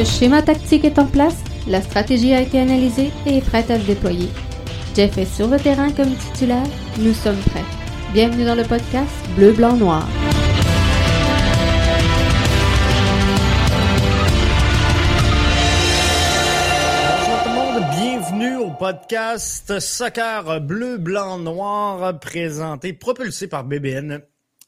Le schéma tactique est en place, la stratégie a été analysée et est prête à se déployer. Jeff est sur le terrain comme titulaire, nous sommes prêts. Bienvenue dans le podcast Bleu, Blanc, Noir. Bienvenue au podcast Soccer Bleu, Blanc, Noir, présenté, propulsé par BBN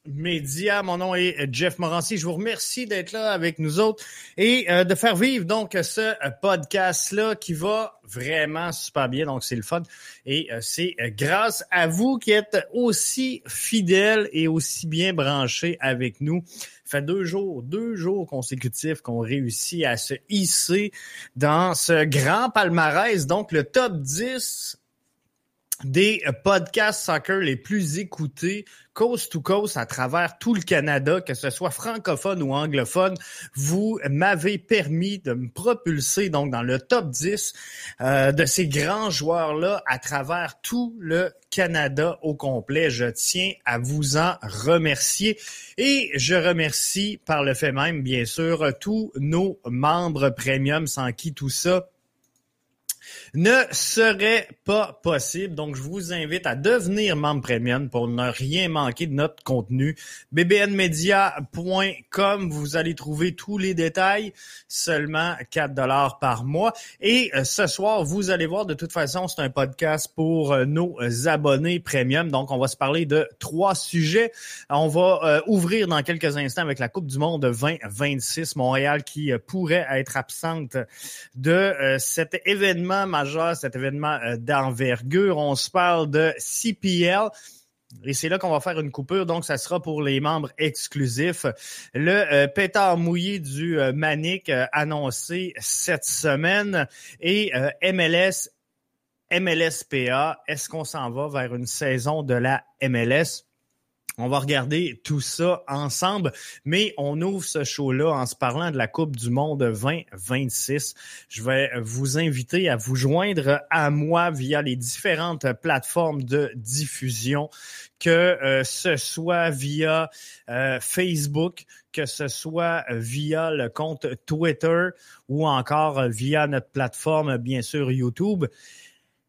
Média. Mon nom est Jeff Morancy. Je vous remercie d'être là avec nous autres et euh, de faire vivre donc ce podcast-là qui va vraiment super bien. Donc, c'est le fun. Et euh, c'est grâce à vous qui êtes aussi fidèles et aussi bien branchés avec nous. Ça fait deux jours, deux jours consécutifs qu'on réussit à se hisser dans ce grand palmarès. Donc, le top 10 des podcasts soccer les plus écoutés coast to coast à travers tout le Canada, que ce soit francophone ou anglophone. Vous m'avez permis de me propulser donc dans le top 10 euh, de ces grands joueurs-là à travers tout le Canada au complet. Je tiens à vous en remercier et je remercie par le fait même, bien sûr, tous nos membres premium sans qui tout ça ne serait pas possible. Donc, je vous invite à devenir membre premium pour ne rien manquer de notre contenu. bbnmedia.com, vous allez trouver tous les détails, seulement 4 dollars par mois. Et euh, ce soir, vous allez voir, de toute façon, c'est un podcast pour euh, nos abonnés premium. Donc, on va se parler de trois sujets. On va euh, ouvrir dans quelques instants avec la Coupe du Monde 2026 Montréal qui pourrait être absente de cet événement majeur, cet événement euh, d'envergure. On se parle de CPL. Et c'est là qu'on va faire une coupure, donc ça sera pour les membres exclusifs. Le euh, pétard mouillé du euh, Manic annoncé cette semaine et MLS, MLSPA, est-ce qu'on s'en va vers une saison de la MLS? On va regarder tout ça ensemble, mais on ouvre ce show-là en se parlant de la Coupe du Monde 2026. Je vais vous inviter à vous joindre à moi via les différentes plateformes de diffusion, que euh, ce soit via euh, Facebook, que ce soit via le compte Twitter ou encore via notre plateforme, bien sûr, YouTube.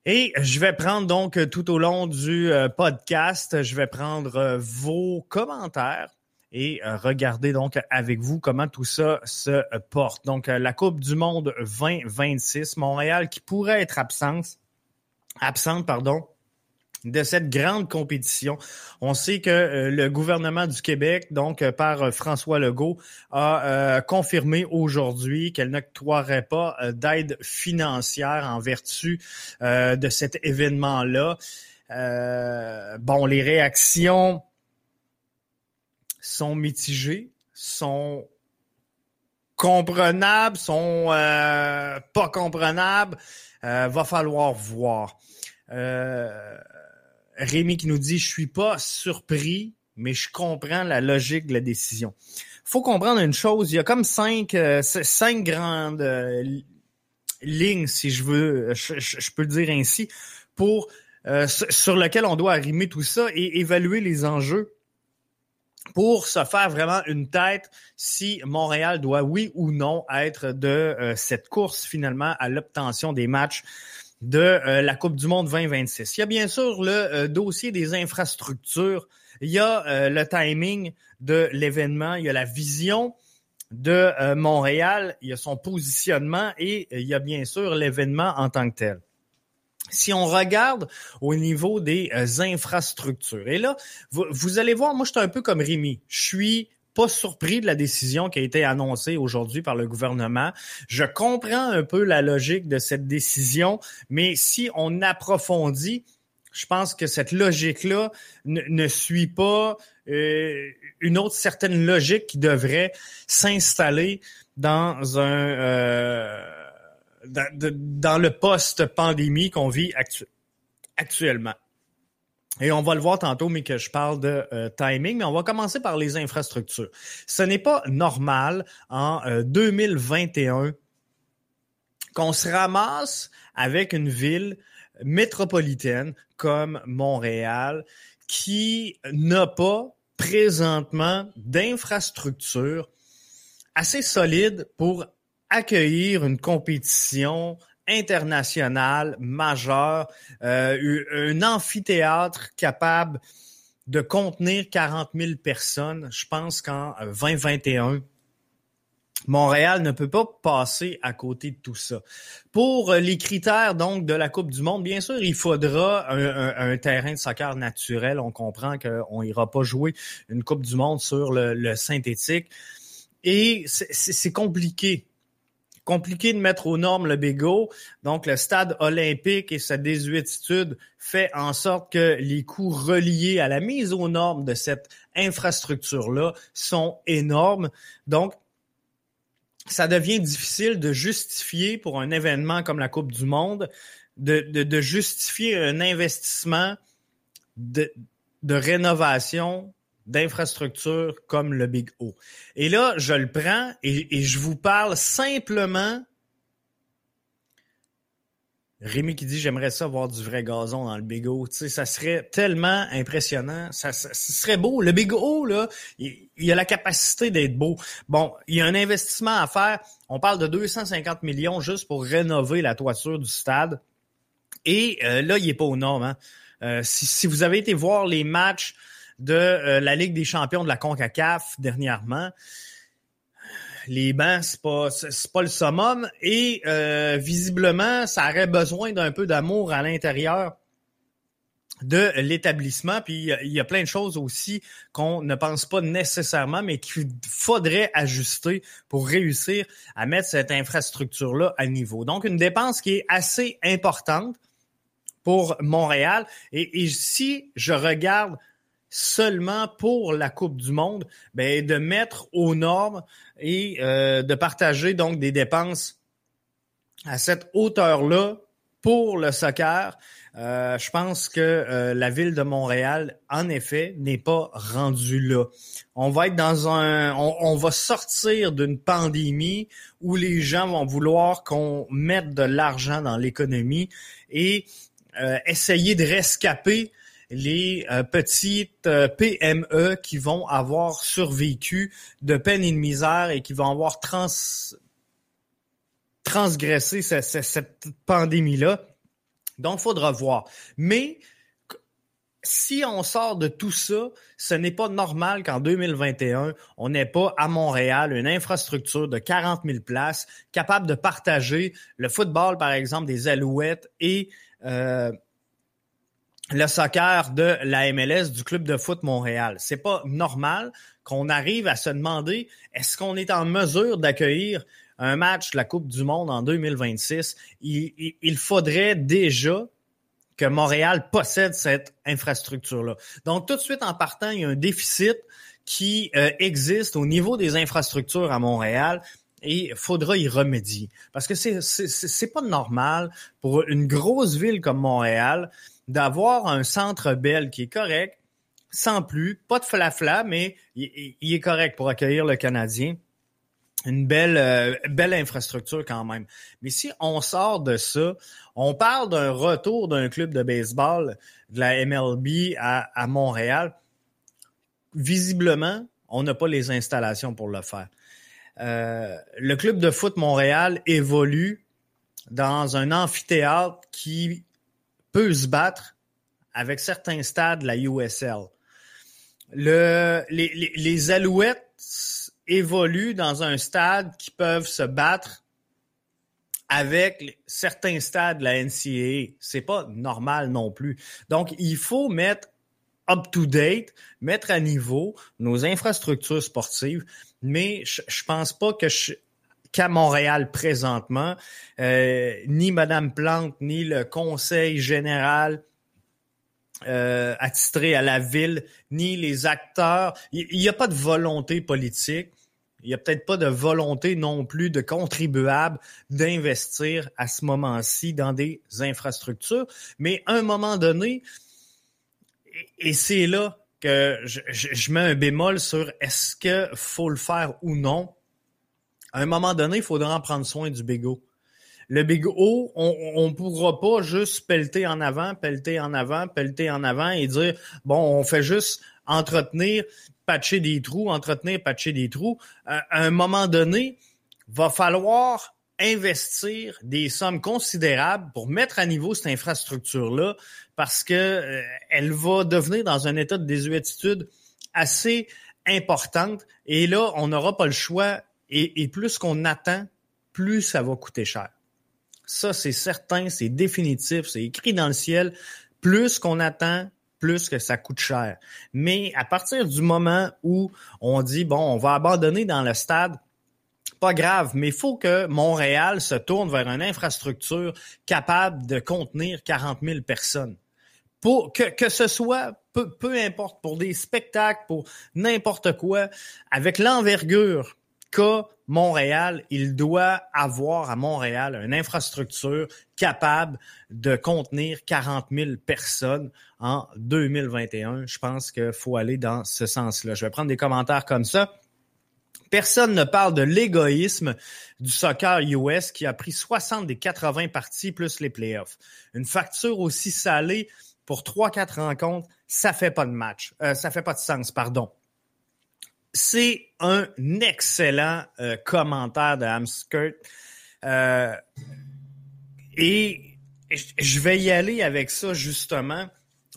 Et je vais prendre donc euh, tout au long du euh, podcast, je vais prendre euh, vos commentaires et regarder donc avec vous comment tout ça se porte. Donc la Coupe du Monde 2026, Montréal qui pourrait être absente, absente pardon, de cette grande compétition. On sait que euh, le gouvernement du Québec, donc euh, par euh, François Legault, a confirmé aujourd'hui qu'elle n'octroierait pas d'aide financière en vertu de cet événement-là. bon, les réactions sont mitigées, sont comprenables, sont pas comprenables. va falloir voir. Euh, Rémi qui nous dit Je suis pas surpris, mais je comprends la logique de la décision. faut comprendre une chose, il y a comme cinq, euh, cinq grandes euh, lignes, si je veux, je, peux le dire ainsi, pour euh, sur lequel on doit arrimer tout ça et évaluer les enjeux pour se faire vraiment une tête si Montréal doit oui ou non être de cette course finalement à l'obtention des matchs de euh, la Coupe du Monde 2026. Il y a bien sûr le euh, dossier des infrastructures, il y a euh, le timing de l'événement, il y a la vision de Montréal, il y a son positionnement et il y a bien sûr l'événement en tant que tel. Si on regarde au niveau des infrastructures, et là, vous, allez voir, moi je suis un peu comme Rémi, je suis pas surpris de la décision qui a été annoncée aujourd'hui par le gouvernement. Je comprends un peu la logique de cette décision, mais si on approfondit, je pense que cette logique-là ne, suit pas euh, une autre certaine logique qui devrait s'installer dans un euh, dans, le post-pandémie qu'on vit actuellement. Et on va le voir tantôt, mais que je parle de euh, timing, mais on va commencer par les infrastructures. Ce n'est pas normal en 2021 euh, qu'on se ramasse avec une ville métropolitaine comme Montréal qui n'a pas présentement d'infrastructures assez solides pour accueillir une compétition internationale majeure, euh, un amphithéâtre capable de contenir 40 000 personnes. Je pense qu'en 2021, Montréal ne peut pas passer à côté de tout ça. Pour euh, les critères donc de la Coupe du Monde, bien sûr, il faudra un, terrain de soccer naturel. On comprend qu'on ira pas jouer une Coupe du Monde sur le, synthétique. Et c'est compliqué. Compliqué de mettre aux normes le Bégo. Donc, le stade olympique et sa désuétitude fait en sorte que les coûts reliés à la mise aux normes de cette infrastructure-là sont énormes. Donc, ça devient difficile de justifier pour un événement comme la Coupe du Monde, de, justifier un investissement de rénovation d'infrastructures comme le Big O. Et là, je le prends et, je vous parle simplement Rémi qui dit j'aimerais ça voir du vrai gazon dans le Big O. Tu sais, ça serait tellement impressionnant. Ça, serait beau. Le Big O, là, il, a la capacité d'être beau. Bon, il y a un investissement à faire. On parle de 250 millions juste pour rénover la toiture du stade. Et euh, là, il est pas au normes. Hein. Euh, si, si, vous avez été voir les matchs de euh, la Ligue des champions de la CONCACAF dernièrement, les bancs, c'est pas pas le summum et euh, visiblement, ça aurait besoin d'un peu d'amour à l'intérieur de l'établissement. Puis il y a plein de choses aussi qu'on ne pense pas nécessairement, mais qu'il faudrait ajuster pour réussir à mettre cette infrastructure-là à niveau. Donc, une dépense qui est assez importante pour Montréal. Et si je regarde seulement pour la Coupe du Monde, ben, de mettre aux normes et euh, de partager donc des dépenses à cette hauteur-là pour le soccer. Euh, je pense que euh, la ville de Montréal, en effet, n'est pas rendue là. On va être dans un, on, on va sortir d'une pandémie où les gens vont vouloir qu'on mette de l'argent dans l'économie et essayer de rescaper les euh, petites euh, PME qui vont avoir survécu de peine et de misère et qui vont avoir trans transgressé cette, pandémie-là. Donc, il faudra voir. Mais si on sort de tout ça, ce n'est pas normal qu'en 2021, on n'ait pas à Montréal une infrastructure de 40 000 places capable de partager le football, par exemple, des Alouettes et euh, le soccer de la MLS du club de foot Montréal. C'est pas normal qu'on arrive à se demander est-ce qu'on est en mesure d'accueillir un match de la Coupe du Monde en 2026 il, faudrait déjà que Montréal possède cette infrastructure-là. Donc tout de suite en partant, il y a un déficit qui euh, existe au niveau des infrastructures à Montréal et il faudra y remédier. Parce que c'est, c'est pas normal pour une grosse ville comme Montréal d'avoir un centre belle qui est correct, sans plus, pas de flafla, mais il, est correct pour accueillir le Canadien. Une belle, euh, belle infrastructure quand même. Mais si on sort de ça, on parle d'un retour d'un club de baseball de la MLB à, à Montréal. Visiblement, on n'a pas les installations pour le faire. Euh, le club de foot Montréal évolue dans un amphithéâtre qui peut se battre avec certains stades de la USL. Le, les, Alouettes évoluent dans un stade qui peuvent se battre avec certains stades de la NCAA. C'est pas normal non plus. Donc, il faut mettre up to date, mettre à niveau nos infrastructures sportives, mais je, je pense pas que je, qu'à Montréal présentement. Euh, ni Madame Plante, ni le Conseil général euh, attitré à la ville, ni les acteurs. Il n'y a pas de volonté politique. Il n'y a peut-être pas de volonté non plus de contribuables d'investir à ce moment-ci dans des infrastructures. Mais à un moment donné, et c'est là que je, je, mets un bémol sur est-ce que faut le faire ou non à un moment donné, il faudra en prendre soin du bégo. Le Big O, on ne pourra pas juste pelleter en avant, pelleter en avant, pelleter en avant et dire, bon, on fait juste entretenir, patcher des trous, entretenir, patcher des trous. À un moment donné, va falloir investir des sommes considérables pour mettre à niveau cette infrastructure-là parce que euh, elle va devenir dans un état de désuétude assez importante. Et là, on n'aura pas le choix. Et, plus qu'on attend, plus ça va coûter cher. Ça, c'est certain, c'est définitif, c'est écrit dans le ciel. Plus qu'on attend, plus que ça coûte cher. Mais à partir du moment où on dit, bon, on va abandonner dans le stade, pas grave, mais il faut que Montréal se tourne vers une infrastructure capable de contenir 40 000 personnes. Pour que, que ce soit, peu, peu importe, pour des spectacles, pour n'importe quoi, avec l'envergure qu'a Montréal, il doit avoir à Montréal une infrastructure capable de contenir 40 000 personnes en 2021. Je pense qu'il faut aller dans ce sens-là. Je vais prendre des commentaires comme ça. Personne ne parle de l'égoïsme du soccer US qui a pris 60 des 80 parties plus les playoffs. Une facture aussi salée pour 3-4 rencontres, ça fait pas de match. Euh, ça fait pas de sens, pardon. C'est un excellent euh, commentaire de Hamskirt. Euh, et je vais y aller avec ça justement.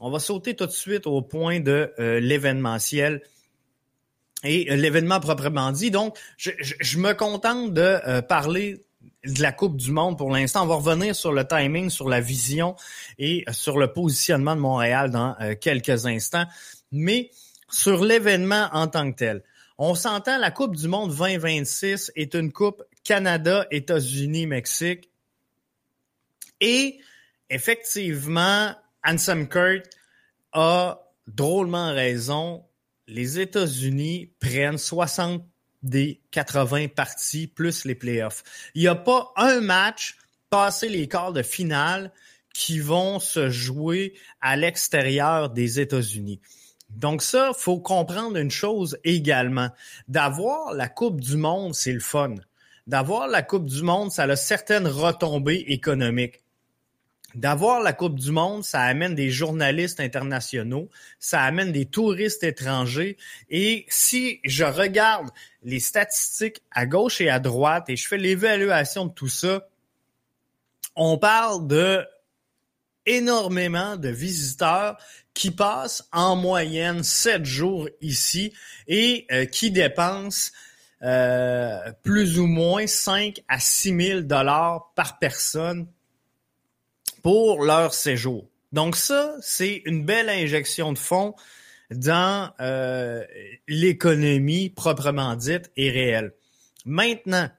On va sauter tout de suite au point de euh, l'événementiel et euh, l'événement proprement dit. Donc, je, je, me contente de parler de la Coupe du Monde pour l'instant. On va revenir sur le timing, sur la vision et sur le positionnement de Montréal dans quelques instants. Mais sur l'événement en tant que tel, on s'entend, la Coupe du Monde 2026 est une coupe Canada, États-Unis, Mexique. Et effectivement, Ansem Kurt a drôlement raison. Les États-Unis prennent 60 des 80 parties plus les playoffs. Il n'y a pas un match passé les quarts de finale qui vont se jouer à l'extérieur des États-Unis. Donc ça, faut comprendre une chose également. D'avoir la Coupe du Monde, c'est le fun. D'avoir la Coupe du Monde, ça a certaines retombées économiques. D'avoir la Coupe du Monde, ça amène des journalistes internationaux, ça amène des touristes étrangers. Et si je regarde les statistiques à gauche et à droite et je fais l'évaluation de tout ça, on parle de énormément de visiteurs qui passent en moyenne sept jours ici et euh, qui dépensent euh, plus ou moins 5 à 6 000 dollars par personne pour leur séjour. Donc ça, c'est une belle injection de fonds dans euh, l'économie proprement dite et réelle. Maintenant,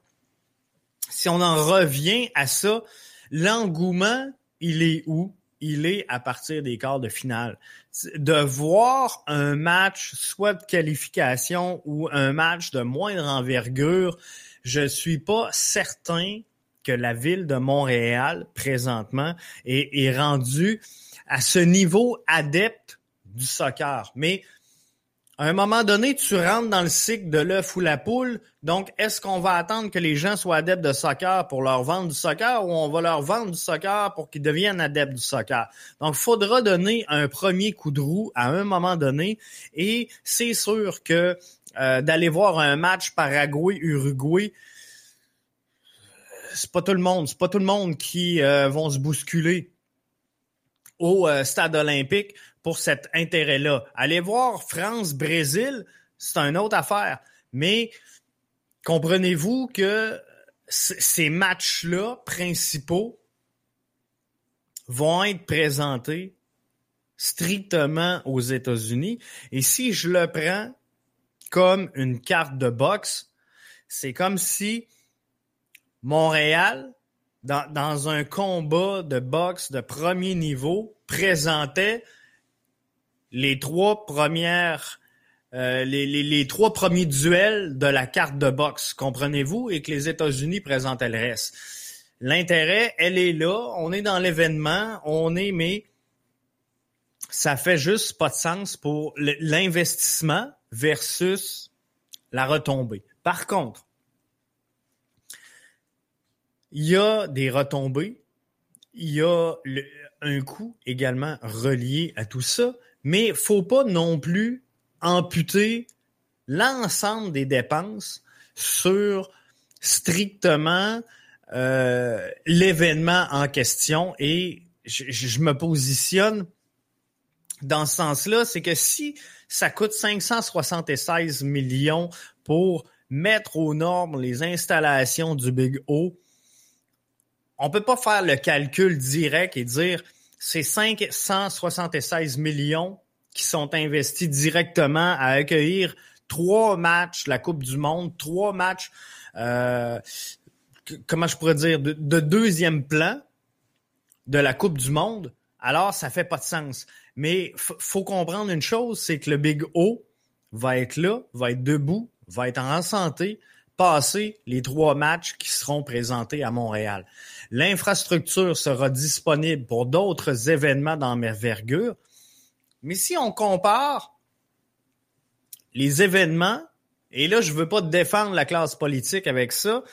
si on en revient à ça, l'engouement, il est où? Il est à partir des quarts de finale. De voir un match, soit de qualification ou un match de moindre envergure, je suis pas certain que la ville de Montréal, présentement, est, rendue à ce niveau adepte du soccer. Mais à un moment donné, tu rentres dans le cycle de l'œuf ou la poule. Donc, est-ce qu'on va attendre que les gens soient adeptes de soccer pour leur vendre du soccer ou on va leur vendre du soccer pour qu'ils deviennent adeptes du soccer? Donc, il faudra donner un premier coup de roue à un moment donné. Et c'est sûr que euh, d'aller voir un match Paraguay-Uruguay, c'est pas tout le monde. C'est pas tout le monde qui euh, vont se bousculer au euh, stade olympique pour cet intérêt-là. Allez voir France-Brésil, c'est une autre affaire. Mais comprenez-vous que ces matchs-là principaux vont être présentés strictement aux États-Unis. Et si je le prends comme une carte de boxe, c'est comme si Montréal dans, dans un combat de boxe de premier niveau, présentait les trois premières euh, les, trois premiers duels de la carte de boxe, comprenez-vous, et que les États-Unis présentaient le reste. L'intérêt, elle est là, on est dans l'événement, on est, mais ça fait juste pas de sens pour l'investissement versus la retombée. Par contre, il y a des retombées, il y a un coût également relié à tout ça, mais faut pas non plus amputer l'ensemble des dépenses sur strictement euh, l'événement en question. Et je, me positionne dans ce sens-là, c'est que si ça coûte 576 millions pour mettre aux normes les installations du Big O, on peut pas faire le calcul direct et dire c'est 576 millions qui sont investis directement à accueillir trois matchs la Coupe du Monde, trois matchs, euh, comment je pourrais dire, de, deuxième plan de la Coupe du Monde, alors ça fait pas de sens. Mais faut comprendre une chose, c'est que le Big O va être là, va être debout, va être en santé, passer les trois matchs qui seront présentés à Montréal. L'infrastructure sera disponible pour d'autres événements d'envergure. Mais si on compare les événements, et là, je veux pas défendre la classe politique avec ça,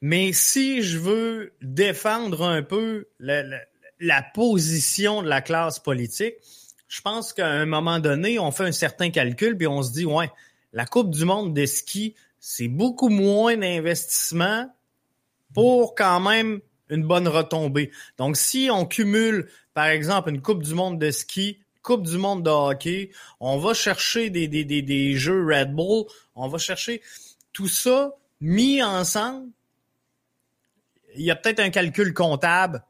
mais si je veux défendre un peu la, la position de la classe politique, je pense qu'à un moment donné, on fait un certain calcul, puis on se dit, ouais, la Coupe du monde de ski, c'est beaucoup moins d'investissement pour quand même une bonne retombée. Donc, si on cumule, par exemple, une Coupe du monde de ski, Coupe du monde de hockey, on va chercher des, des, jeux Red Bull, on va chercher tout ça mis ensemble. Il y a peut-être un calcul comptable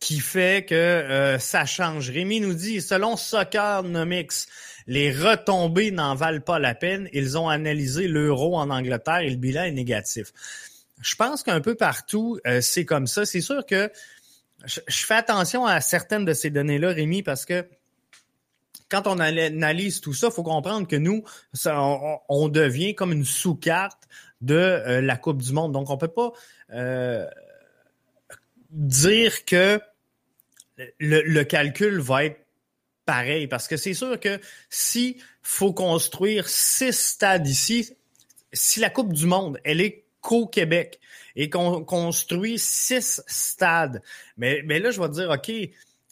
qui fait que euh, ça change. Rémi nous dit, selon Soccernomics, les retombées n'en valent pas la peine. Ils ont analysé l'euro en Angleterre et le bilan est négatif. Je pense qu'un peu partout, euh, c'est comme ça. C'est sûr que je, fais attention à certaines de ces données-là, Rémi, parce que quand on analyse tout ça, il faut comprendre que nous, on, devient comme une sous-carte de euh, la Coupe du Monde. Donc, on peut pas euh, dire que le, calcul va être pareil, parce que c'est sûr que si faut construire six stades ici, si la Coupe du Monde, elle est qu'au Québec et qu'on construit six stades, mais, mais là, je vais dire, OK,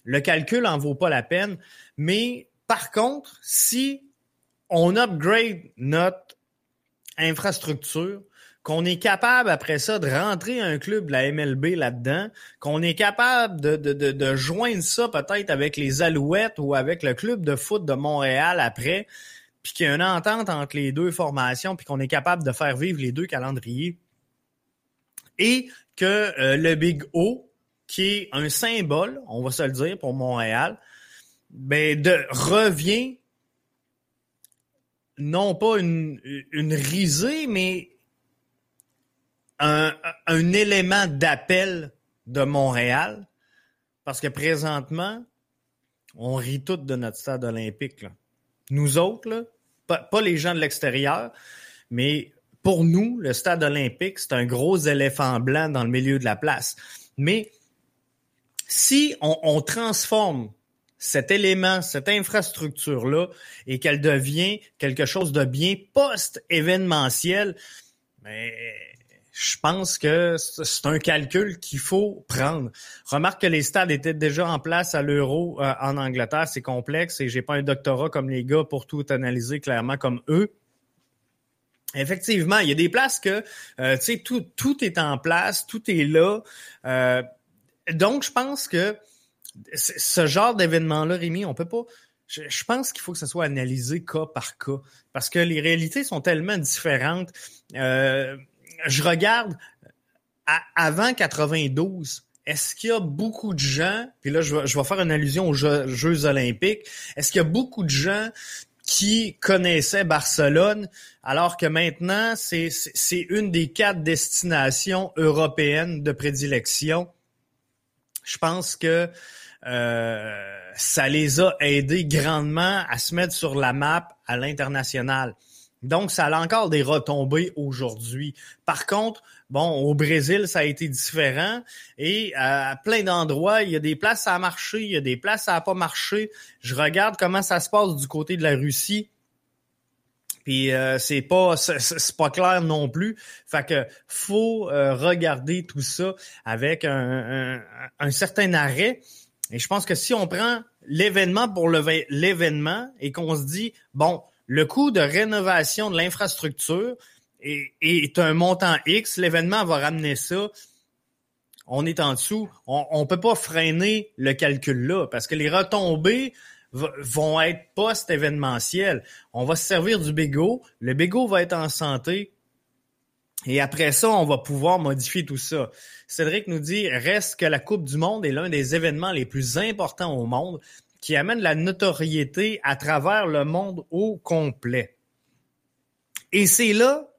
le calcul en vaut pas la peine, mais par contre, si on upgrade notre infrastructure, qu'on est capable après ça de rentrer un club de la MLB là-dedans, qu'on est capable de, de, de, de joindre ça peut-être avec les Alouettes ou avec le club de foot de Montréal après, puis qu'il y a une entente entre les deux formations, puis qu'on est capable de faire vivre les deux calendriers. Et que euh, le Big O, qui est un symbole, on va se le dire, pour Montréal, ben de revient non pas une, une risée, mais un, un élément d'appel de Montréal, parce que présentement, on rit tout de notre stade olympique. Là. Nous autres, là, pas, les gens de l'extérieur, mais pour nous, le stade olympique, c'est un gros éléphant blanc dans le milieu de la place. Mais si on, on transforme cet élément, cette infrastructure-là, et qu'elle devient quelque chose de bien post-événementiel, mais je pense que c'est un calcul qu'il faut prendre. Remarque que les stades étaient déjà en place à l'euro euh, en Angleterre. C'est complexe et j'ai pas un doctorat comme les gars pour tout analyser clairement comme eux. Effectivement, il y a des places que euh, tu sais tout tout est en place, tout est là. Euh, donc je pense que ce genre d'événement-là, Rémi, on peut pas. Je, je pense qu'il faut que ça soit analysé cas par cas parce que les réalités sont tellement différentes. Euh, je regarde avant 92, est-ce qu'il y a beaucoup de gens, puis là je vais, faire une allusion aux Jeux, olympiques, est-ce qu'il y a beaucoup de gens qui connaissaient Barcelone, alors que maintenant c'est une des quatre destinations européennes de prédilection? Je pense que euh, ça les a aidés grandement à se mettre sur la map à l'international. Donc, ça a encore des retombées aujourd'hui. Par contre, bon, au Brésil, ça a été différent et à plein d'endroits, il y a des places a marché, il y a des places a pas marché. Je regarde comment ça se passe du côté de la Russie. Puis euh, c'est pas c'est pas clair non plus. Fait que faut euh, regarder tout ça avec un, un, certain arrêt. Et je pense que si on prend l'événement pour l'événement et qu'on se dit bon, le coût de rénovation de l'infrastructure est, un montant X, l'événement va ramener ça. On est en dessous. On ne peut pas freiner le calcul là parce que les retombées vont être post-événementielles. On va se servir du bégo. Le bégo va être en santé. Et après ça, on va pouvoir modifier tout ça. Cédric nous dit, reste que la Coupe du Monde est l'un des événements les plus importants au monde qui amène la notoriété à travers le monde au complet. Et c'est là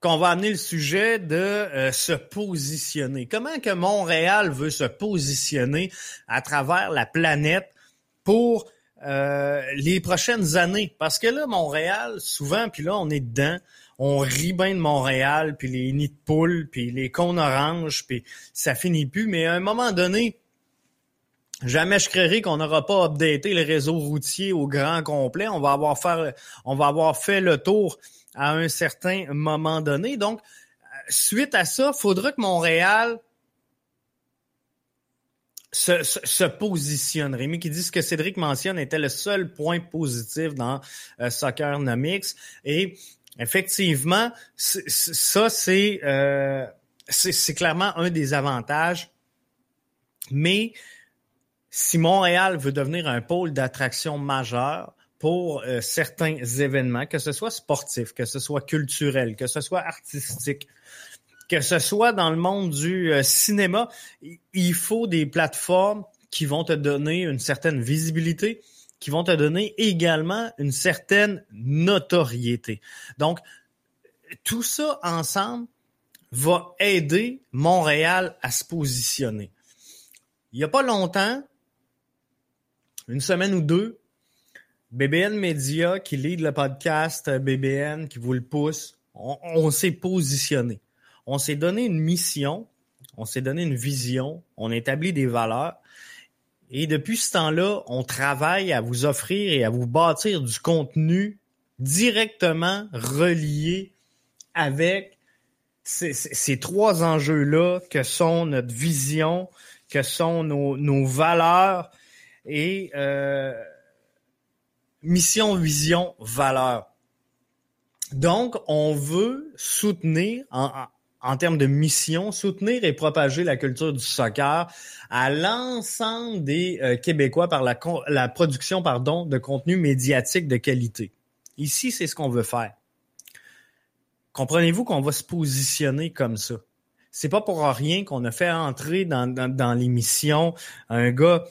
qu'on va amener le sujet de euh, se positionner. Comment que Montréal veut se positionner à travers la planète pour euh, les prochaines années? Parce que là, Montréal, souvent, puis là, on est dedans, on rit bien de Montréal, puis les nids de poules, puis les cônes oranges, puis ça finit plus. Mais à un moment donné, Jamais je créerai qu'on n'aura pas updaté le réseau routier au grand complet. On va avoir faire, on va avoir fait le tour à un certain moment donné. Donc, suite à ça, faudra que Montréal se, positionne. Rémi qui dit ce que Cédric mentionne était le seul point positif dans euh, Soccer Nomics. Et effectivement, ça, euh, c'est c'est clairement un des avantages. Mais si Montréal veut devenir un pôle d'attraction majeur pour euh, certains événements, que ce soit sportif, que ce soit culturel, que ce soit artistique, que ce soit dans le monde du euh, cinéma, il faut des plateformes qui vont te donner une certaine visibilité, qui vont te donner également une certaine notoriété. Donc, tout ça ensemble va aider Montréal à se positionner. Il n'y a pas longtemps, une semaine ou deux, BBN Media qui lead le podcast euh, BBN, qui vous le pousse, on, s'est positionné. On s'est donné une mission, on s'est donné une vision, on établit des valeurs. Et depuis ce temps-là, on travaille à vous offrir et à vous bâtir du contenu directement relié avec ces, trois enjeux-là que sont notre vision, que sont nos valeurs et euh, mission, vision, valeur. Donc, on veut soutenir, en, termes de mission, soutenir et propager la culture du soccer à l'ensemble des euh, Québécois par la, production pardon, de contenu médiatique de qualité. Ici, c'est ce qu'on veut faire. Comprenez-vous qu'on va se positionner comme ça? C'est pas pour rien qu'on a fait entrer dans l'émission un gars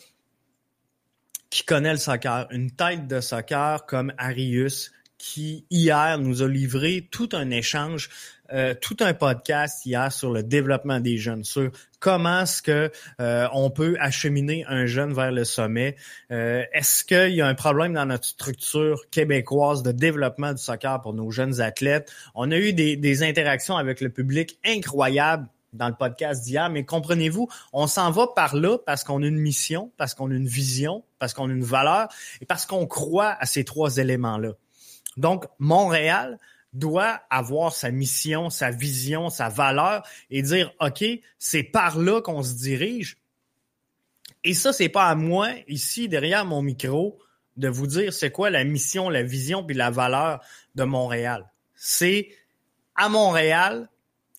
qui connaît le soccer, une tête de soccer comme Arius, qui hier nous a livré tout un échange, euh, tout un podcast hier sur le développement des jeunes, sur comment est-ce que euh, on peut acheminer un jeune vers le sommet? Euh, est-ce qu'il y a un problème dans notre structure québécoise de développement du soccer pour nos jeunes athlètes? On a eu des, des interactions avec le public incroyables dans le podcast d'hier, mais comprenez-vous, on s'en va par là parce qu'on a une mission, parce qu'on a une vision, parce qu'on a une valeur et parce qu'on croit à ces trois éléments-là. Donc, Montréal doit avoir sa mission, sa vision, sa valeur et dire, OK, c'est par là qu'on se dirige. Et ça, c'est pas à moi, ici, derrière mon micro, de vous dire c'est quoi la mission, la vision puis la valeur de Montréal. C'est à Montréal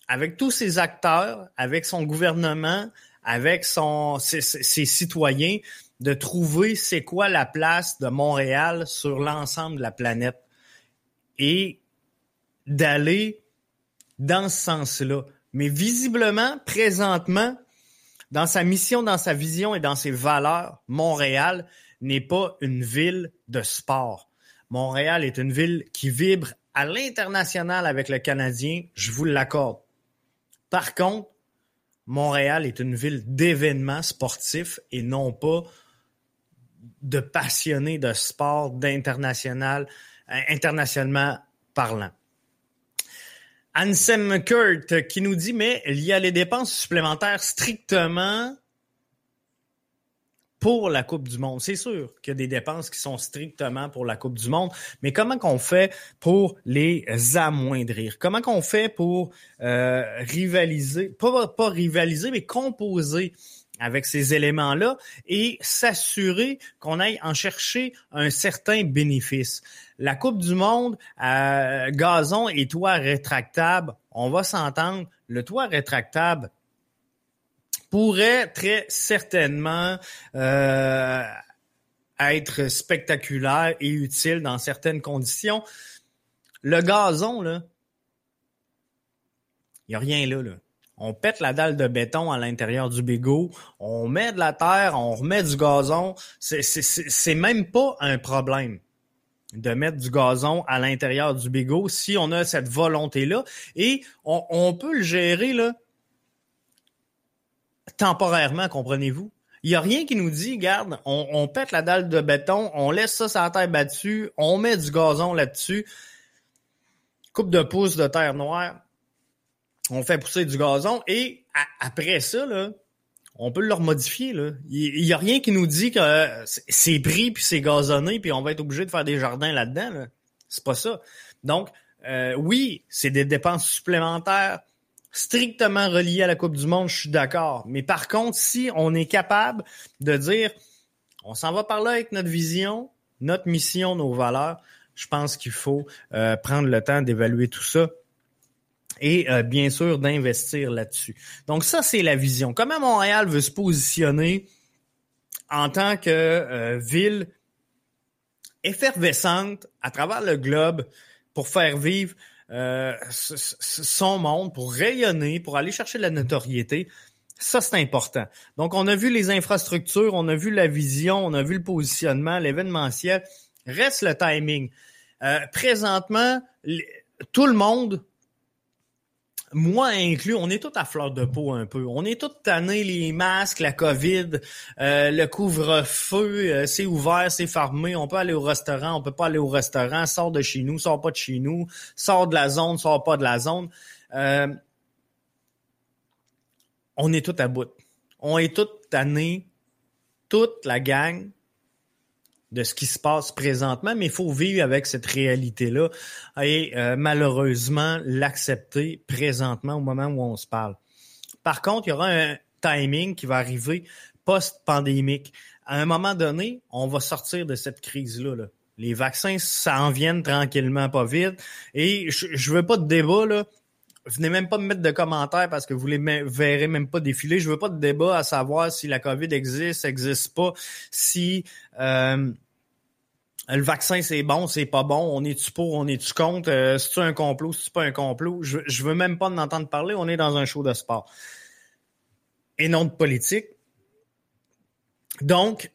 avec tous ses acteurs, avec son gouvernement, avec son, ses, citoyens, de trouver c'est quoi la place de Montréal sur l'ensemble de la planète et d'aller dans ce sens-là. Mais visiblement, présentement, dans sa mission, dans sa vision et dans ses valeurs, Montréal n'est pas une ville de sport. Montréal est une ville qui vibre à l'international avec le Canadien, je vous l'accorde. Par contre, Montréal est une ville d'événements sportifs et non pas de passionnés de sport, d'international, euh, internationalement parlant. Ansem Kurt qui nous dit, mais il y a les dépenses supplémentaires strictement pour la Coupe du Monde. C'est sûr qu'il y a des dépenses qui sont strictement pour la Coupe du Monde, mais comment qu'on fait pour les amoindrir? Comment qu'on fait pour euh, rivaliser, pas, rivaliser, mais composer avec ces éléments-là et s'assurer qu'on aille en chercher un certain bénéfice? La Coupe du Monde, euh, gazon et toit rétractable, on va s'entendre, le toit rétractable pourrait très certainement euh, être spectaculaire et utile dans certaines conditions. Le gazon, là, il n'y a rien là, là. On pète la dalle de béton à l'intérieur du bégot, on met de la terre, on remet du gazon. C'est même pas un problème de mettre du gazon à l'intérieur du bégot si on a cette volonté-là. Et on, on, peut le gérer là, temporairement, comprenez-vous? Il n'y a rien qui nous dit, garde, on, pète la dalle de béton, on laisse ça sur la terre battue, on met du gazon là-dessus, coupe de pouces de terre noire, on fait pousser du gazon et après ça, là, on peut le remodifier. Là. Il n'y a rien qui nous dit que c'est pris puis c'est gazonné puis on va être obligé de faire des jardins là-dedans. Là. C'est pas ça. Donc, euh, oui, c'est des dépenses supplémentaires strictement reliées à la Coupe du Monde, je suis d'accord. Mais par contre, si on est capable de dire on s'en va par là avec notre vision, notre mission, nos valeurs, je pense qu'il faut euh, prendre le temps d'évaluer tout ça et euh, bien sûr d'investir là-dessus. Donc ça, c'est la vision. Comment Montréal veut se positionner en tant que euh, ville effervescente à travers le globe pour faire vivre euh, son monde, pour rayonner, pour aller chercher la notoriété. Ça, c'est important. Donc, on a vu les infrastructures, on a vu la vision, on a vu le positionnement, l'événementiel. Reste le timing. présentement, tout le monde moi inclus, on est tout à fleur de peau un peu. On est tout tanné les masques, la COVID, euh, le couvre-feu, euh, c'est ouvert, c'est fermé, on peut aller au restaurant, on peut pas aller au restaurant, sort de chez nous, sort pas de chez nous, sort de la zone, sort pas de la zone. Euh, on est tout à bout. On est tout tanné, toute la gang, de ce qui se passe présentement, mais il faut vivre avec cette réalité-là et euh, malheureusement l'accepter présentement au moment où on se parle. Par contre, il y aura un timing qui va arriver post-pandémique. À un moment donné, on va sortir de cette crise-là. Les vaccins, ça en viennent tranquillement, pas vite. Et je, je veux pas de débat, là. Venez même pas me mettre de commentaires parce que vous les verrez même pas défiler. Je veux pas de débat à savoir si la COVID existe, existe pas, si euh, le vaccin c'est bon, c'est pas bon, on est-tu pour, on est-tu contre, euh, c'est-tu un complot, c'est-tu pas un complot? Je, je veux même pas en entendre parler, on est dans un show de sport. Et non de politique. Donc,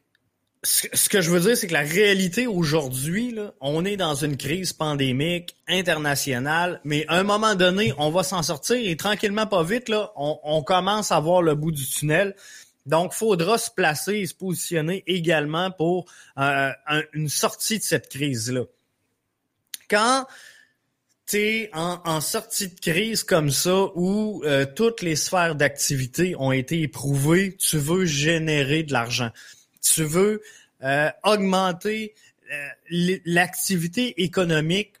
ce que je veux dire, c'est que la réalité aujourd'hui, on est dans une crise pandémique internationale, mais à un moment donné, on va s'en sortir et tranquillement, pas vite, là, on, commence à voir le bout du tunnel. Donc, faudra se placer et se positionner également pour euh, une sortie de cette crise-là. Quand tu es en, sortie de crise comme ça, où euh, toutes les sphères d'activité ont été éprouvées, tu veux générer de l'argent tu veux euh, augmenter euh, l'activité économique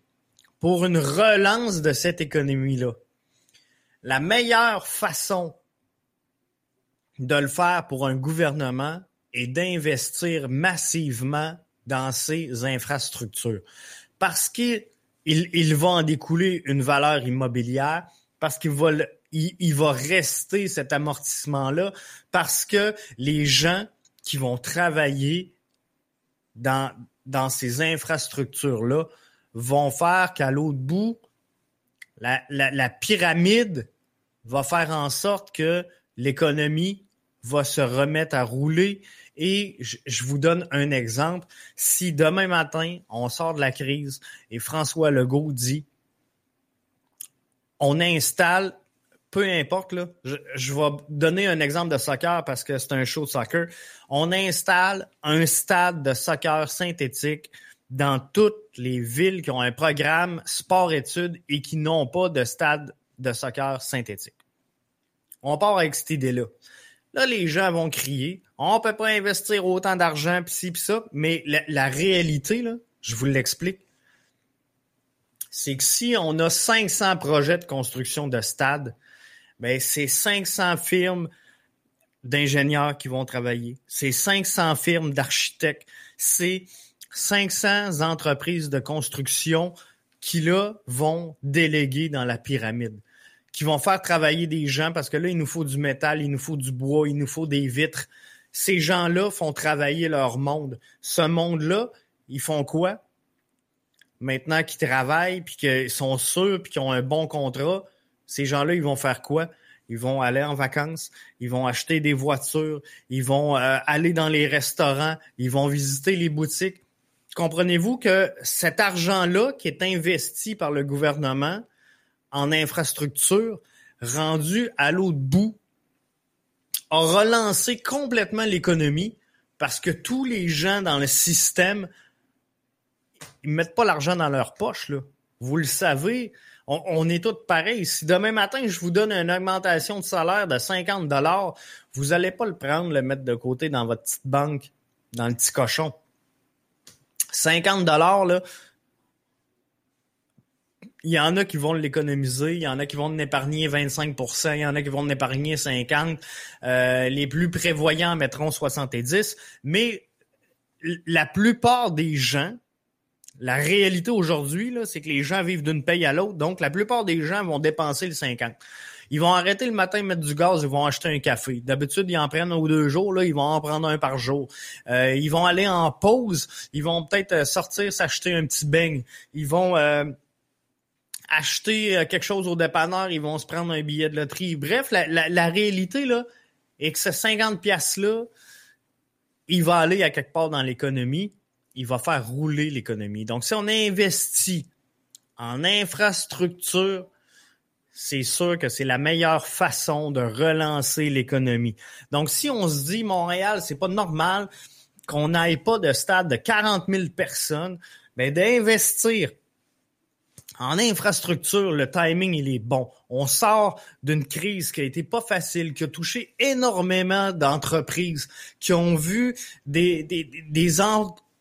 pour une relance de cette économie-là. La meilleure façon de le faire pour un gouvernement est d'investir massivement dans ces infrastructures. Parce qu'il il, va en découler une valeur immobilière, parce qu'il va, il va rester cet amortissement-là, parce que les gens qui vont travailler dans, dans ces infrastructures-là vont faire qu'à l'autre bout, la, la, pyramide va faire en sorte que l'économie va se remettre à rouler. Et je, je, vous donne un exemple. Si demain matin, on sort de la crise et François Legault dit on installe peu importe, là, je, vais donner un exemple de soccer parce que c'est un show de soccer. On installe un stade de soccer synthétique dans toutes les villes qui ont un programme sport-études et qui n'ont pas de stade de soccer synthétique. On part avec cette idée-là. Là, les gens vont crier, on peut pas investir autant d'argent, pis ci, pis ça, mais la, la réalité, là, je vous l'explique, c'est que si on a 500 projets de construction de stades, ben, c'est 500 firmes d'ingénieurs qui vont travailler. C'est 500 firmes d'architectes. C'est 500 entreprises de construction qui, là, vont déléguer dans la pyramide, qui vont faire travailler des gens parce que là, il nous faut du métal, il nous faut du bois, il nous faut des vitres. Ces gens-là font travailler leur monde. Ce monde-là, ils font quoi? Maintenant qu'ils travaillent, puis qu'ils sont sûrs, puis qu'ils ont un bon contrat, ces gens-là, ils vont faire quoi? Ils vont aller en vacances, ils vont acheter des voitures, ils vont euh, aller dans les restaurants, ils vont visiter les boutiques. Comprenez-vous que cet argent-là qui est investi par le gouvernement en infrastructure, rendu à l'autre bout, a relancé complètement l'économie parce que tous les gens dans le système, ils mettent pas l'argent dans leur poche. Vous le savez, on, est tous pareils. Si demain matin, je vous donne une augmentation de salaire de 50 dollars, vous n'allez pas le prendre, le mettre de côté dans votre petite banque, dans le petit cochon. 50 dollars, là, il y en a qui vont l'économiser, il y en a qui vont épargner 25% il y en a qui vont épargner 50 euh, les plus prévoyants mettront 70 mais la plupart des gens la réalité aujourd'hui, c'est que les gens vivent d'une paye à l'autre. Donc, la plupart des gens vont dépenser le 50. Ils vont arrêter le matin, mettre du gaz, ils vont acheter un café. D'habitude, ils en prennent un ou deux jours, là, ils vont en prendre un par jour. Euh, ils vont aller en pause, ils vont peut-être euh, sortir, s'acheter un petit beigne. Ils vont euh, acheter quelque chose au dépanneur, ils vont se prendre un billet de loterie. Bref, la, réalité, là, est que ce 50 pièces-là, il va aller à quelque part dans l'économie il va faire rouler l'économie. Donc, si on investit en infrastructure, c'est sûr que c'est la meilleure façon de relancer l'économie. Donc, si on se dit Montréal, c'est pas normal qu'on n'aille pas de stade de 40 000 personnes, mais d'investir en infrastructure, le timing, il est bon. On sort d'une crise qui a été pas facile, qui a touché énormément d'entreprises, qui ont vu des, des, des,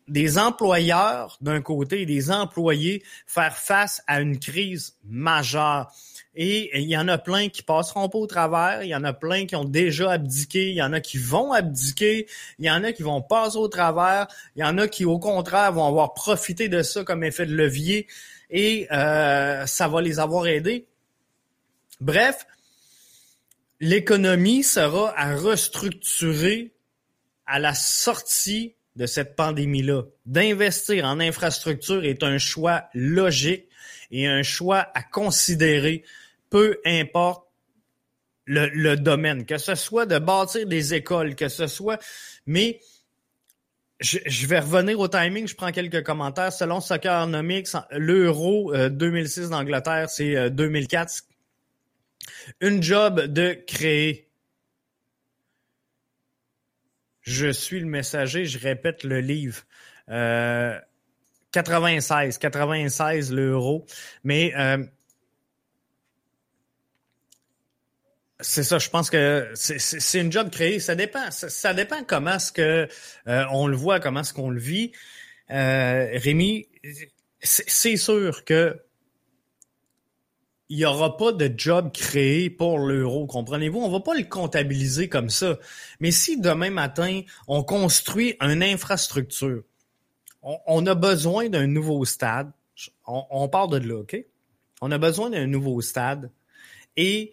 des employeurs d'un côté des employés faire face à une crise majeure. Et il y en a plein qui passeront pas au travers, il y en a plein qui ont déjà abdiqué, il y en a qui vont abdiquer, il y en a qui vont passer au travers, il y en a qui au contraire vont avoir profité de ça comme effet de levier et euh, ça va les avoir aidés. Bref, l'économie sera à restructurer à la sortie de cette pandémie-là. D'investir en infrastructure est un choix logique et un choix à considérer, peu importe le, domaine, que ce soit de bâtir des écoles, que ce soit, mais je, vais revenir au timing, je prends quelques commentaires. Selon Soccernomics, l'euro 2006 euh, d'Angleterre, c'est 2004. Euh, Une job de créer je suis le messager, je répète le livre. Euh, 96, 96 l'euro. Mais euh, c'est ça, je pense que c'est une job créée. Ça dépend. Ça, dépend comment est-ce que euh, on le voit, comment est-ce qu'on le vit. Euh, Rémi, c'est sûr que il n'y aura pas de job créé pour l'euro, comprenez-vous? On va pas le comptabiliser comme ça. Mais si demain matin, on construit une infrastructure, on, a besoin d'un nouveau stade, on, on, part de là, OK? On a besoin d'un nouveau stade et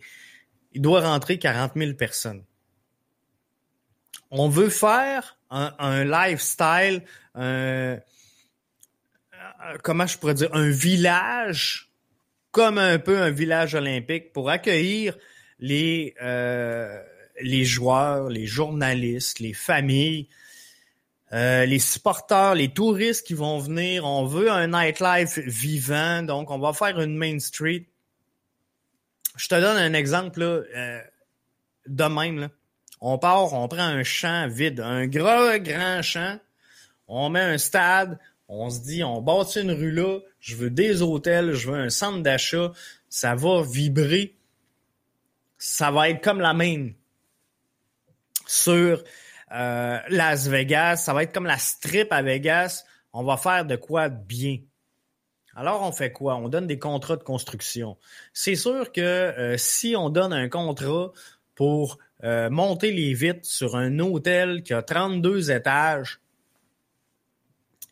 il doit rentrer 40 000 personnes. On veut faire un, un lifestyle, un, comment je pourrais dire, un village comme un peu un village olympique pour accueillir les, euh, les joueurs, les journalistes, les familles, euh, les supporters, les touristes qui vont venir. On veut un nightlife vivant, donc on va faire une Main Street. Je te donne un exemple là, euh, de même. On part, on prend un champ vide, un gros grand champ, on met un stade, on se dit, on bâtit une rue là, je veux des hôtels, je veux un centre d'achat, ça va vibrer. Ça va être comme la main sur euh, Las Vegas, ça va être comme la strip à Vegas. On va faire de quoi bien. Alors, on fait quoi? On donne des contrats de construction. C'est sûr que euh, si on donne un contrat pour euh, monter les vitres sur un hôtel qui a 32 étages,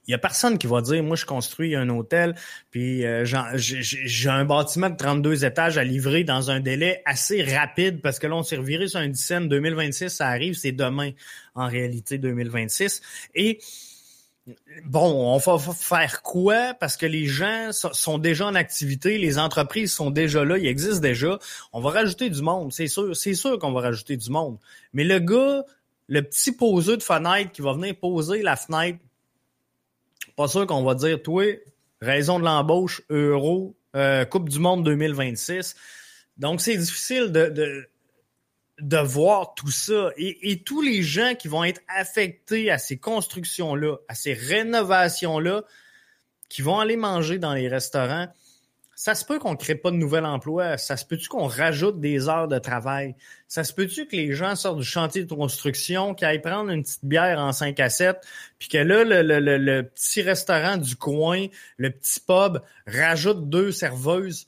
il y a personne qui va dire, moi, je construis un hôtel, puis euh, j'ai un bâtiment de 32 étages à livrer dans un délai assez rapide, parce que là, on s'est reviré sur un dixième 2026, ça arrive, c'est demain, en réalité, 2026. Et bon, on va faire quoi? Parce que les gens sont déjà en activité, les entreprises sont déjà là, ils existent déjà. On va rajouter du monde, c'est sûr, c'est sûr qu'on va rajouter du monde. Mais le gars, le petit poseur de fenêtre qui va venir poser la fenêtre pas sûr qu'on va dire, toi, raison de l'embauche, euro, euh, Coupe du Monde 2026. Donc, c'est difficile de, voir tout ça. Et, et, tous les gens qui vont être affectés à ces constructions-là, à ces rénovations-là, qui vont aller manger dans les restaurants, ça se peut qu'on ne crée pas de nouvel emploi. Ça se peut-tu qu'on rajoute des heures de travail? Ça se peut-tu que les gens sortent du chantier de construction, qu'ils aillent prendre une petite bière en 5 à 7, puis que là, le, petit restaurant du coin, le petit pub, rajoute deux serveuses?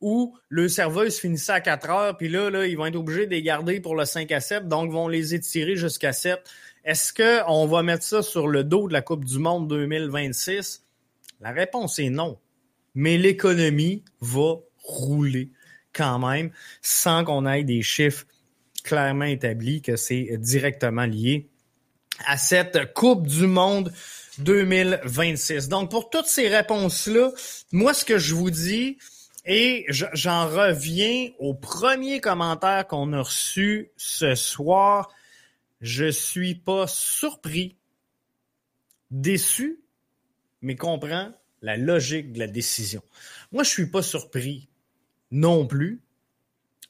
Ou le serveuse finissait à 4 heures, puis là, là, ils vont être obligés de les garder pour le 5 à 7, donc vont les étirer jusqu'à 7. Est-ce qu'on va mettre ça sur le dos de la Coupe du Monde 2026? La réponse est non mais l'économie va rouler quand même sans qu'on ait des chiffres clairement établis que c'est directement lié à cette Coupe du Monde 2026. Donc, pour toutes ces réponses-là, moi, ce que je vous dis, et j'en reviens au premier commentaire qu'on a reçu ce soir, je suis pas surpris, déçu, mais comprends la logique de la décision. Moi, je suis pas surpris non plus.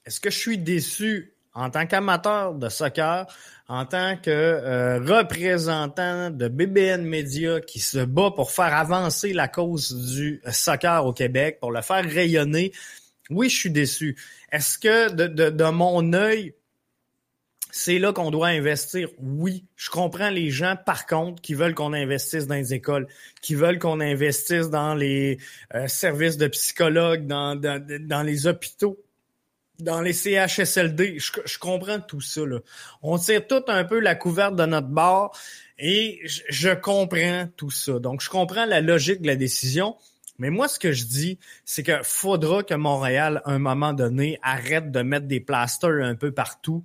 Est-ce que je suis déçu en tant qu'amateur de soccer, en tant que euh, représentant de BBN Media qui se bat pour faire avancer la cause du soccer au Québec, pour le faire rayonner? Oui, je suis déçu. Est-ce que de, de, de mon œil, c'est là qu'on doit investir. Oui, je comprends les gens, par contre, qui veulent qu'on investisse dans les écoles, qui veulent qu'on investisse dans les euh, services de psychologues, dans, dans, les hôpitaux, dans les CHSLD. Je, je, comprends tout ça. Là. On tire tout un peu la couverte de notre bord et je, je comprends tout ça. Donc, je comprends la logique de la décision. Mais moi, ce que je dis, c'est qu'il faudra que Montréal, à un moment donné, arrête de mettre des plasters un peu partout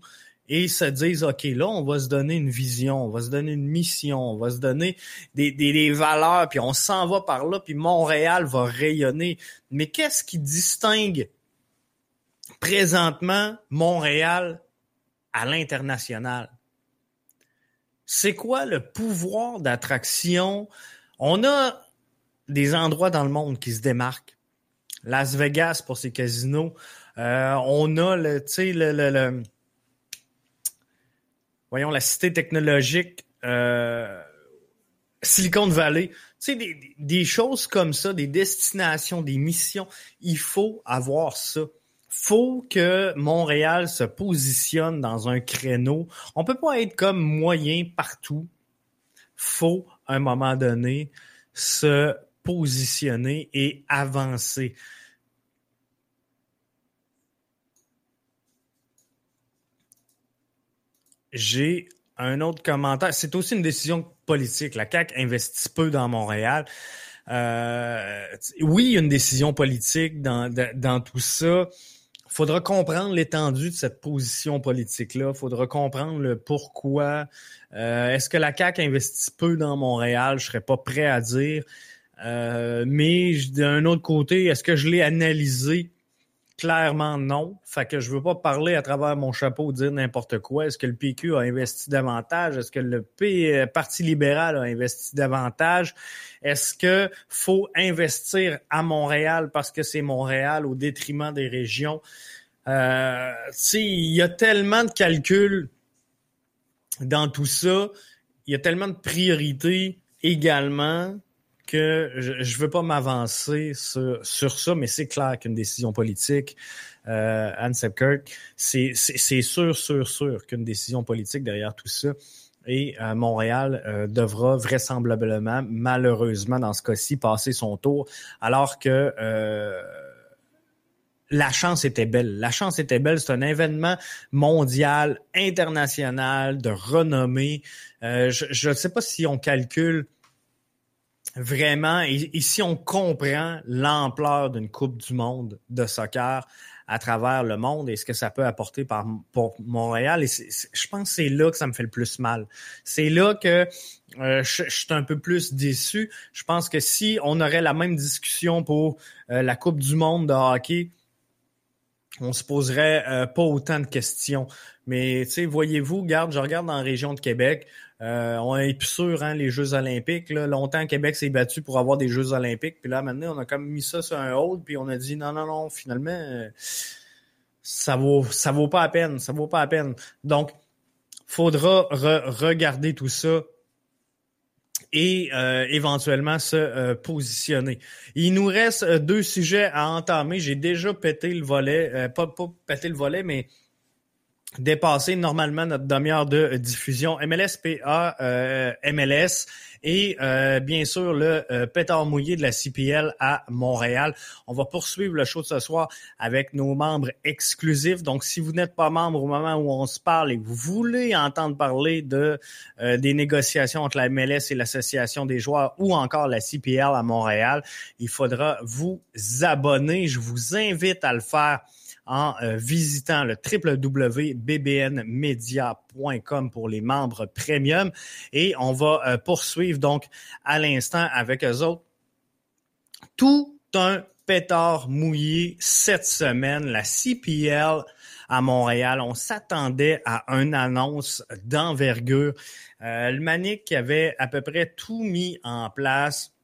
et se disent, OK, là, on va se donner une vision, on va se donner une mission, on va se donner des, des, valeurs, puis on s'en va par là, puis Montréal va rayonner. Mais qu'est-ce qui distingue présentement Montréal à l'international? C'est quoi le pouvoir d'attraction? On a des endroits dans le monde qui se démarquent. Las Vegas pour ses casinos. Euh, on a le, tu sais, le, le voyons, la cité technologique euh, Silicon Valley. Tu sais, des, des, choses comme ça, des destinations, des missions, il faut avoir ça. faut que Montréal se positionne dans un créneau. On peut pas être comme moyen partout. faut, à un moment donné, se positionner et avancer. J'ai un autre commentaire. C'est aussi une décision politique. La CAQ investit peu dans Montréal. Euh, oui, il y a une décision politique dans, dans tout ça. Il faudra comprendre l'étendue de cette position politique-là. Il faudra comprendre le pourquoi. Euh, est-ce que la CAQ investit peu dans Montréal? Je serais pas prêt à dire. Euh, mais d'un autre côté, est-ce que je l'ai analysé? Clairement non. Fait que je veux pas parler à travers mon chapeau dire n'importe quoi. Est-ce que le PQ a investi davantage? Est-ce que le P euh, Parti libéral a investi davantage? Est-ce que faut investir à Montréal parce que c'est Montréal au détriment des régions? Euh, il y a tellement de calculs dans tout ça. Il y a tellement de priorités également que je ne veux pas m'avancer sur, sur, ça, mais c'est clair qu'une décision politique, euh, Anne Sepkirk, c'est sûr, sûr, sûr qu'une décision politique derrière tout ça. Et euh, Montréal euh, devra vraisemblablement, malheureusement dans ce cas-ci, passer son tour, alors que euh, la chance était belle. La chance était belle. C'est un événement mondial, international, de renommée. Euh, je ne sais pas si on calcule vraiment et, si on comprend l'ampleur d'une Coupe du monde de soccer à travers le monde et ce que ça peut apporter par, pour Montréal. Et je pense que c'est là que ça me fait le plus mal. C'est là que euh, je, suis un peu plus déçu. Je pense que si on aurait la même discussion pour euh, la Coupe du monde de hockey, on se poserait euh, pas autant de questions. Mais tu sais, voyez-vous, garde, je regarde dans la région de Québec, euh, on est plus sûr, hein, les Jeux olympiques. Là. Longtemps, Québec s'est battu pour avoir des Jeux olympiques. Puis là, maintenant, on a comme mis ça sur un hold, puis on a dit non, non, non, finalement, euh, ça vaut ça vaut pas la peine. Ça vaut pas la peine. Donc, faudra regarder tout ça et euh, éventuellement se positionner. Il nous reste deux sujets à entamer. J'ai déjà pété le volet, pas, pas pété le volet, mais dépasser normalement notre demi-heure de diffusion MLSPA, euh, MLS et euh, bien sûr le euh, pétard mouillé de la CPL à Montréal. On va poursuivre le show de ce soir avec nos membres exclusifs. Donc, si vous n'êtes pas membre au moment où on se parle et que vous voulez entendre parler de des négociations entre la MLS et l'association des joueurs ou encore la CPL à Montréal, il faudra vous abonner. Je vous invite à le faire en euh, visitant le www.bbnmedia.com pour les membres premium. Et on va euh, poursuivre donc à l'instant avec eux autres. Tout un pétard mouillé cette semaine, la CPL à Montréal. On s'attendait à une annonce d'envergure. Euh, le Manic avait à peu près tout mis en place